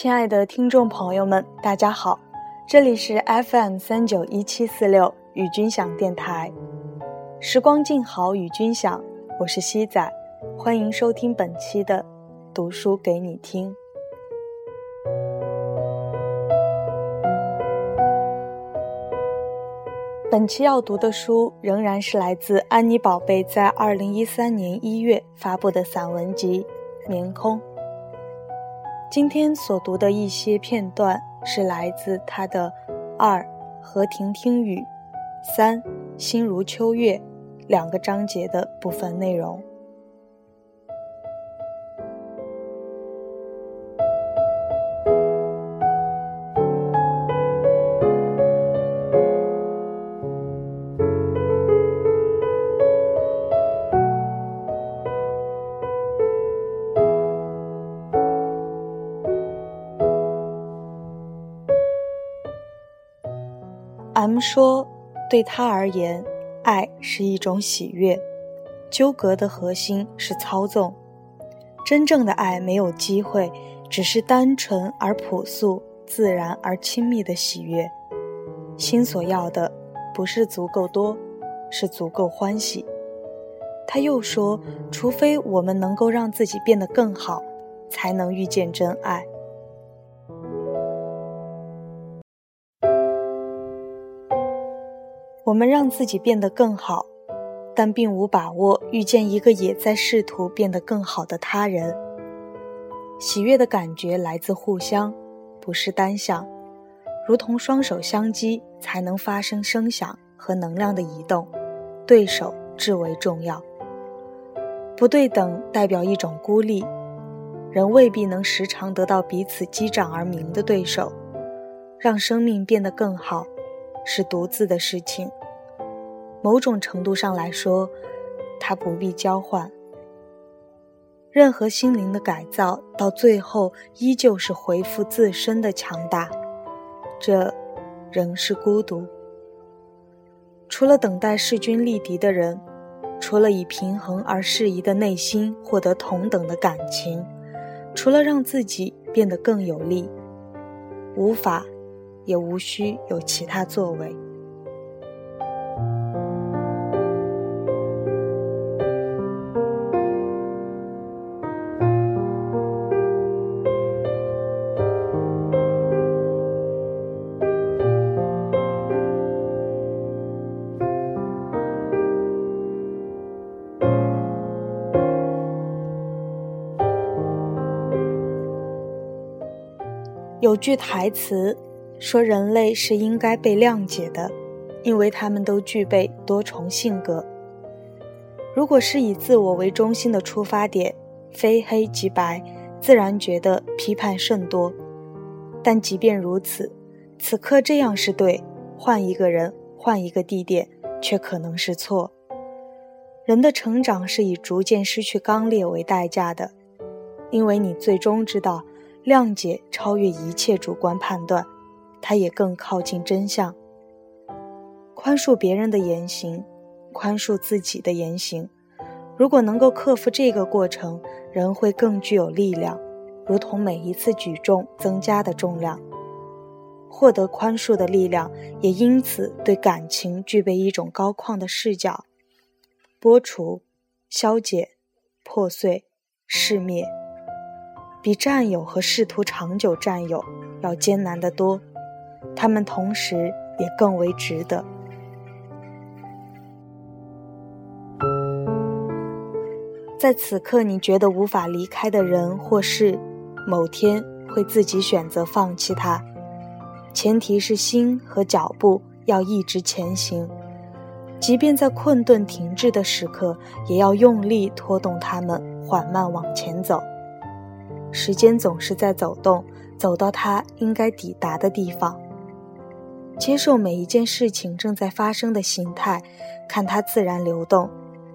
亲爱的听众朋友们，大家好，这里是 FM 三九一七四六与君享电台，时光静好与君享，我是西仔，欢迎收听本期的读书给你听。本期要读的书仍然是来自安妮宝贝在二零一三年一月发布的散文集《眠空》。今天所读的一些片段是来自他的“二和亭听雨”、“三心如秋月”两个章节的部分内容。M 说：“对他而言，爱是一种喜悦，纠葛的核心是操纵。真正的爱没有机会，只是单纯而朴素、自然而亲密的喜悦。心所要的，不是足够多，是足够欢喜。”他又说：“除非我们能够让自己变得更好，才能遇见真爱。”我们让自己变得更好，但并无把握遇见一个也在试图变得更好的他人。喜悦的感觉来自互相，不是单向，如同双手相击才能发生声响和能量的移动，对手至为重要。不对等代表一种孤立，人未必能时常得到彼此击掌而鸣的对手。让生命变得更好。是独自的事情。某种程度上来说，它不必交换。任何心灵的改造，到最后依旧是回复自身的强大。这，仍是孤独。除了等待势均力敌的人，除了以平衡而适宜的内心获得同等的感情，除了让自己变得更有力，无法。也无需有其他作为。有句台词。说人类是应该被谅解的，因为他们都具备多重性格。如果是以自我为中心的出发点，非黑即白，自然觉得批判甚多。但即便如此，此刻这样是对，换一个人，换一个地点，却可能是错。人的成长是以逐渐失去刚烈为代价的，因为你最终知道，谅解超越一切主观判断。他也更靠近真相。宽恕别人的言行，宽恕自己的言行。如果能够克服这个过程，人会更具有力量，如同每一次举重增加的重量。获得宽恕的力量，也因此对感情具备一种高旷的视角。剥除、消解、破碎、拭灭，比占有和试图长久占有要艰难得多。他们同时也更为值得。在此刻，你觉得无法离开的人或事，某天会自己选择放弃它。前提是心和脚步要一直前行，即便在困顿停滞的时刻，也要用力拖动它们缓慢往前走。时间总是在走动，走到它应该抵达的地方。接受每一件事情正在发生的形态，看它自然流动，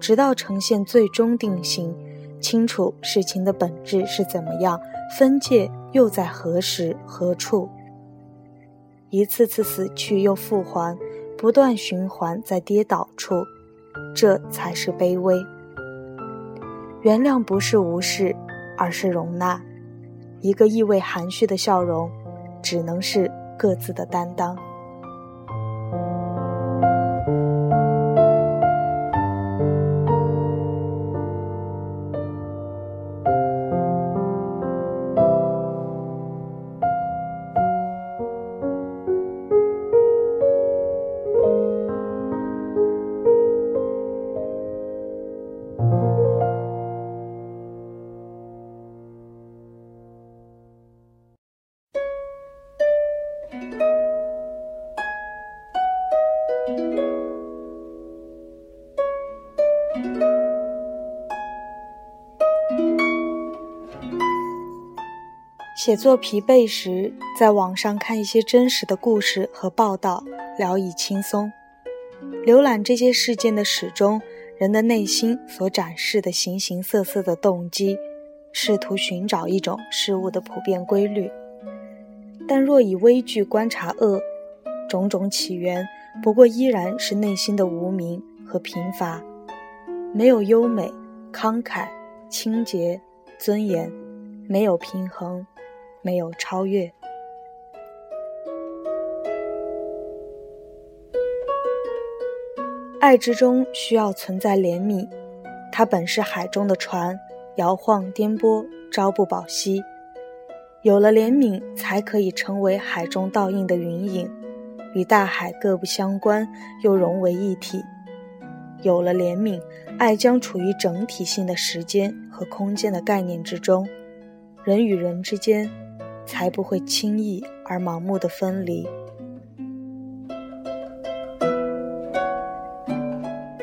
直到呈现最终定型，清楚事情的本质是怎么样，分界又在何时何处。一次次死去又复还，不断循环在跌倒处，这才是卑微。原谅不是无视，而是容纳。一个意味含蓄的笑容，只能是各自的担当。写作疲惫时，在网上看一些真实的故事和报道，聊以轻松。浏览这些事件的始终，人的内心所展示的形形色色的动机，试图寻找一种事物的普遍规律。但若以微距观察恶，种种起源不过依然是内心的无名和贫乏，没有优美、慷慨、清洁、尊严，没有平衡。没有超越。爱之中需要存在怜悯，它本是海中的船，摇晃颠簸，朝不保夕。有了怜悯，才可以成为海中倒映的云影，与大海各不相关，又融为一体。有了怜悯，爱将处于整体性的时间和空间的概念之中，人与人之间。才不会轻易而盲目的分离。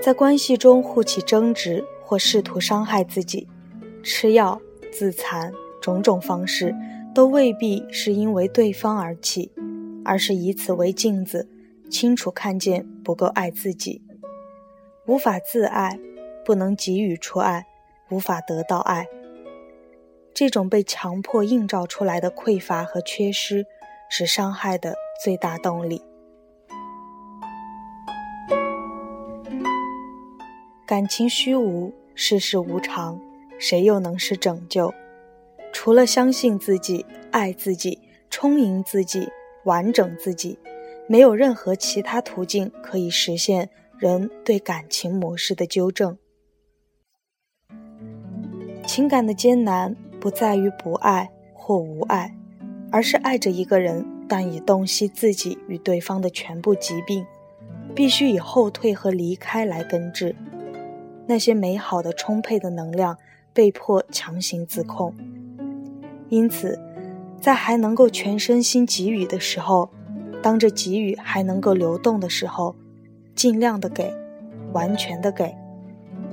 在关系中互起争执或试图伤害自己，吃药、自残，种种方式都未必是因为对方而起，而是以此为镜子，清楚看见不够爱自己，无法自爱，不能给予出爱，无法得到爱。这种被强迫映照出来的匮乏和缺失，是伤害的最大动力。感情虚无，世事无常，谁又能是拯救？除了相信自己、爱自己、充盈自己、完整自己，没有任何其他途径可以实现人对感情模式的纠正。情感的艰难。不在于不爱或无爱，而是爱着一个人，但已洞悉自己与对方的全部疾病，必须以后退和离开来根治。那些美好的、充沛的能量被迫强行自控。因此，在还能够全身心给予的时候，当这给予还能够流动的时候，尽量的给，完全的给，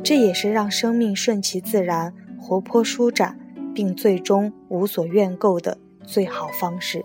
这也是让生命顺其自然、活泼舒展。并最终无所愿购的最好方式。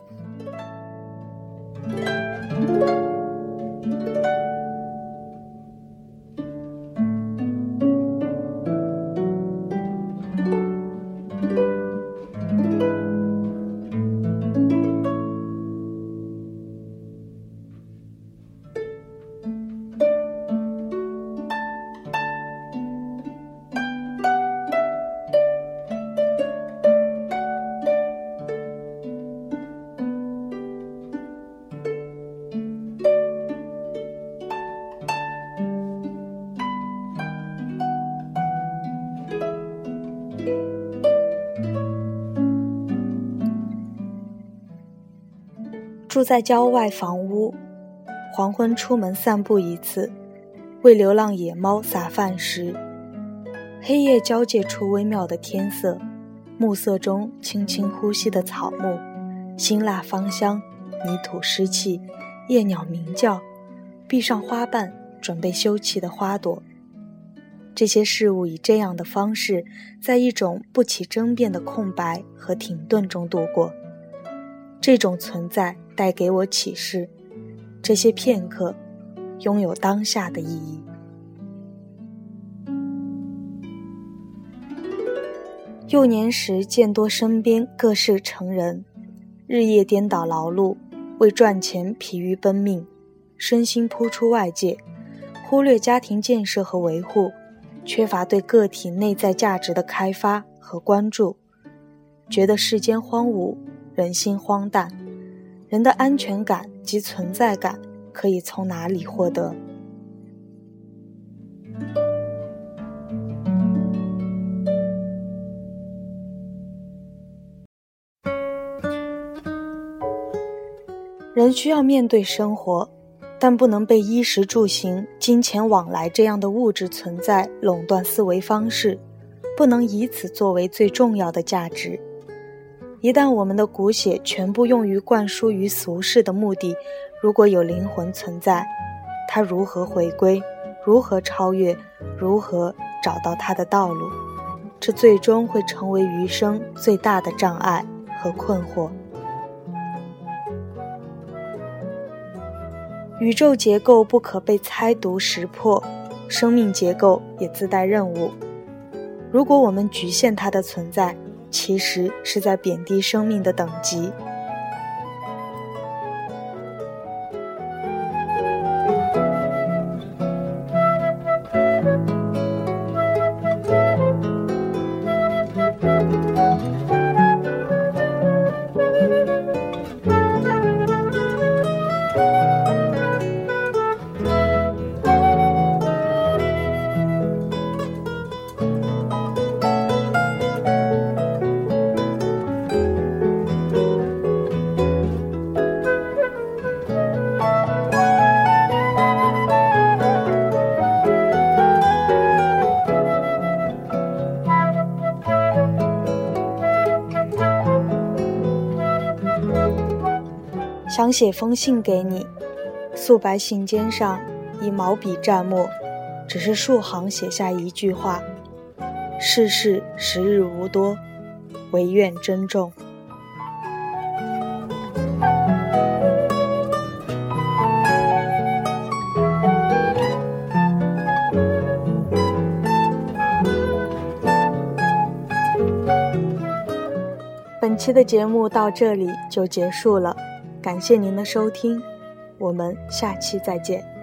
住在郊外房屋，黄昏出门散步一次，为流浪野猫撒饭食，黑夜交界出微妙的天色，暮色中轻轻呼吸的草木，辛辣芳香，泥土湿气，夜鸟鸣叫，闭上花瓣准备休憩的花朵，这些事物以这样的方式，在一种不起争辩的空白和停顿中度过。这种存在带给我启示，这些片刻拥有当下的意义。幼年时见多身边各式成人，日夜颠倒劳碌，为赚钱疲于奔命，身心扑出外界，忽略家庭建设和维护，缺乏对个体内在价值的开发和关注。觉得世间荒芜，人心荒诞，人的安全感及存在感可以从哪里获得？人需要面对生活，但不能被衣食住行、金钱往来这样的物质存在垄断思维方式，不能以此作为最重要的价值。一旦我们的骨血全部用于灌输于俗世的目的，如果有灵魂存在，它如何回归？如何超越？如何找到它的道路？这最终会成为余生最大的障碍和困惑。宇宙结构不可被猜读识破，生命结构也自带任务。如果我们局限它的存在，其实是在贬低生命的等级。想写封信给你，素白信笺上以毛笔蘸墨，只是数行写下一句话：“世事时日无多，唯愿珍重。”本期的节目到这里就结束了。感谢您的收听，我们下期再见。